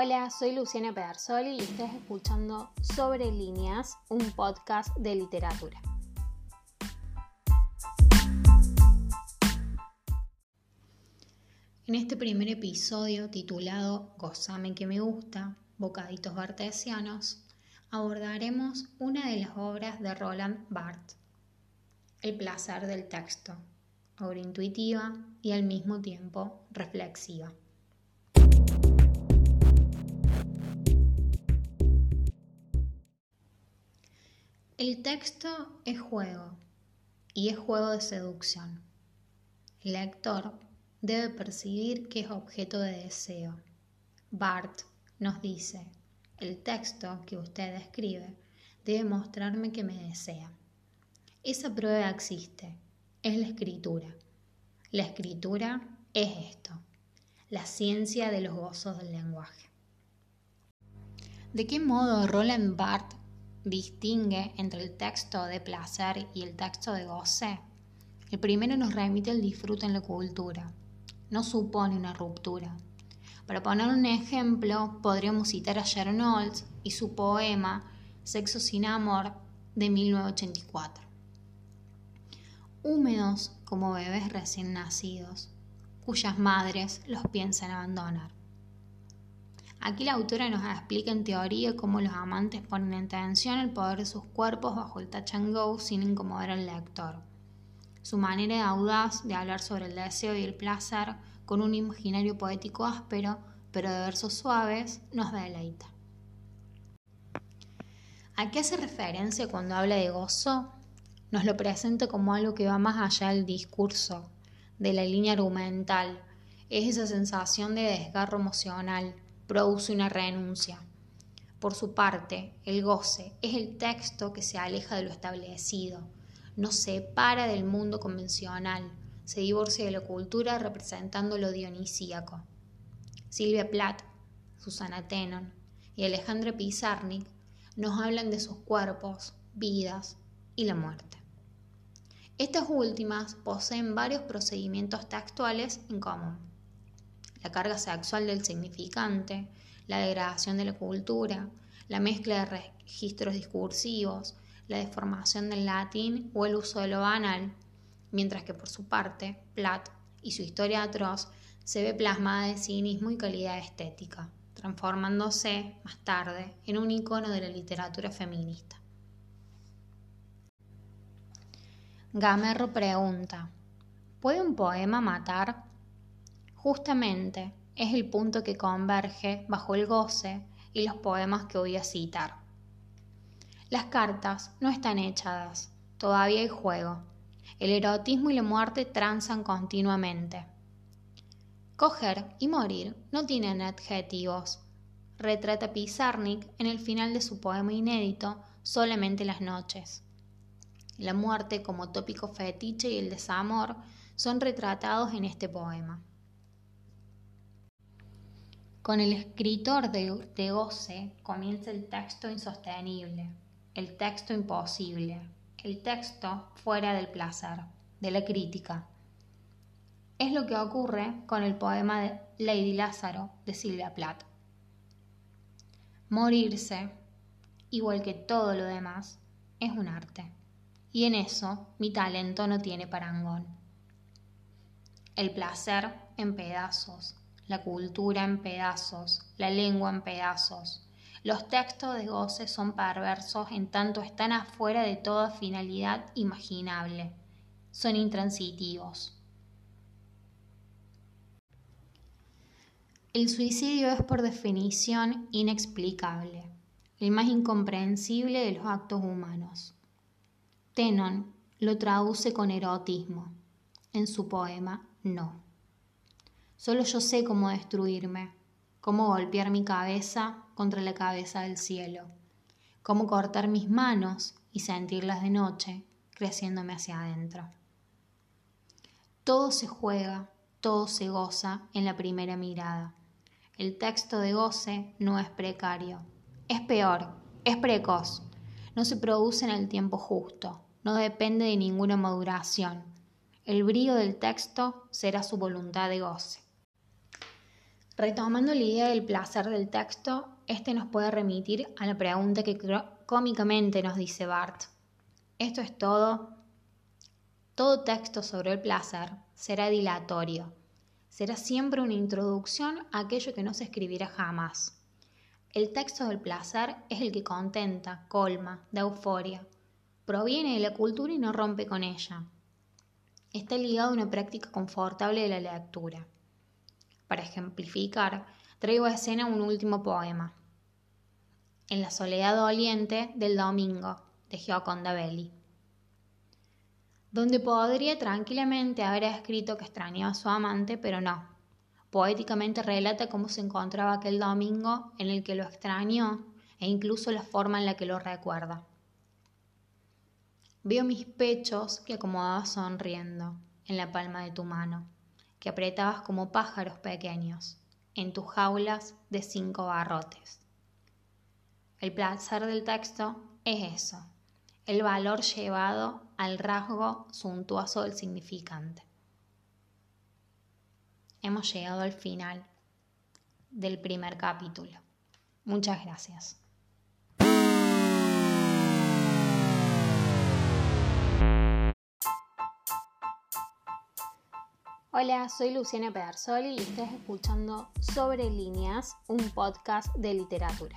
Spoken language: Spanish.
Hola, soy Luciana Pedersoli y estás escuchando Sobre Líneas, un podcast de literatura. En este primer episodio titulado Gozame que me gusta, Bocaditos Bartesianos, abordaremos una de las obras de Roland Barthes, El placer del texto, obra intuitiva y al mismo tiempo reflexiva. El texto es juego y es juego de seducción. El lector debe percibir que es objeto de deseo. Bart nos dice, el texto que usted escribe debe mostrarme que me desea. Esa prueba existe, es la escritura. La escritura es esto, la ciencia de los gozos del lenguaje. ¿De qué modo Roland Barthes distingue entre el texto de placer y el texto de goce. El primero nos remite al disfrute en la cultura, no supone una ruptura. Para poner un ejemplo, podríamos citar a Sharon Olds y su poema Sexo sin amor de 1984. Húmedos como bebés recién nacidos, cuyas madres los piensan abandonar. Aquí la autora nos explica en teoría cómo los amantes ponen en tensión el poder de sus cuerpos bajo el touch and go sin incomodar al lector. Su manera audaz de hablar sobre el deseo y el placer con un imaginario poético áspero, pero de versos suaves, nos deleita. ¿A qué hace referencia cuando habla de gozo? Nos lo presenta como algo que va más allá del discurso, de la línea argumental. Es esa sensación de desgarro emocional, produce una renuncia. Por su parte, el goce es el texto que se aleja de lo establecido, nos separa del mundo convencional, se divorcia de la cultura representando lo dionisíaco. Silvia Plath, Susana Tenon y Alejandra Pizarnik nos hablan de sus cuerpos, vidas y la muerte. Estas últimas poseen varios procedimientos textuales en común la carga sexual del significante, la degradación de la cultura, la mezcla de registros discursivos, la deformación del latín o el uso de lo banal, mientras que por su parte, Platt y su historia atroz se ve plasmada de cinismo y calidad estética, transformándose más tarde en un icono de la literatura feminista. Gamerro pregunta, ¿puede un poema matar? Justamente es el punto que converge bajo el goce y los poemas que voy a citar. Las cartas no están echadas, todavía hay juego. El erotismo y la muerte transan continuamente. Coger y morir no tienen adjetivos. Retrata Pizarnik en el final de su poema inédito Solamente las noches. La muerte como tópico fetiche y el desamor son retratados en este poema. Con el escritor de, goce comienza el texto insostenible, el texto imposible, el texto fuera del placer, de la crítica. Es lo que ocurre con el poema de Lady Lázaro de Silvia Plath. Morirse, igual que todo lo demás, es un arte, y en eso mi talento no tiene parangón. El placer en pedazos, la cultura en pedazos, la lengua en pedazos. Los textos de goce son perversos en tanto están afuera de toda finalidad imaginable. Son intransitivos. El suicidio es por definición inexplicable, el más incomprensible de los actos humanos. Tenon lo traduce con erotismo. En su poema, no. Solo yo sé cómo destruirme, cómo golpear mi cabeza contra la cabeza del cielo, cómo cortar mis manos y sentirlas de noche creciéndome hacia adentro. Todo se juega, todo se goza en la primera mirada. El texto de goce no es precario, es peor, es precoz, no se produce en el tiempo justo, no depende de ninguna maduración. El brillo del texto será su voluntad de goce. Retomando la idea del placer del texto, este nos puede remitir a la pregunta que cómicamente nos dice Bart. Esto es todo. Todo texto sobre el placer será dilatorio. Será siempre una introducción a aquello que no se escribirá jamás. El texto del placer es el que contenta, colma, da euforia. Proviene de la cultura y no rompe con ella. Está ligado a una práctica confortable de la lectura. Para ejemplificar, traigo a escena un último poema. En la soledad doliente del domingo, de Gioconda Belli. Donde podría tranquilamente haber escrito que extrañaba a su amante, pero no. Poéticamente relata cómo se encontraba aquel domingo en el que lo extrañó e incluso la forma en la que lo recuerda. Veo mis pechos que acomodabas sonriendo en la palma de tu mano que apretabas como pájaros pequeños en tus jaulas de cinco barrotes. El placer del texto es eso, el valor llevado al rasgo suntuoso del significante. Hemos llegado al final del primer capítulo. Muchas gracias. Hola, soy Luciana Pedersoli y estás escuchando Sobre Líneas, un podcast de literatura.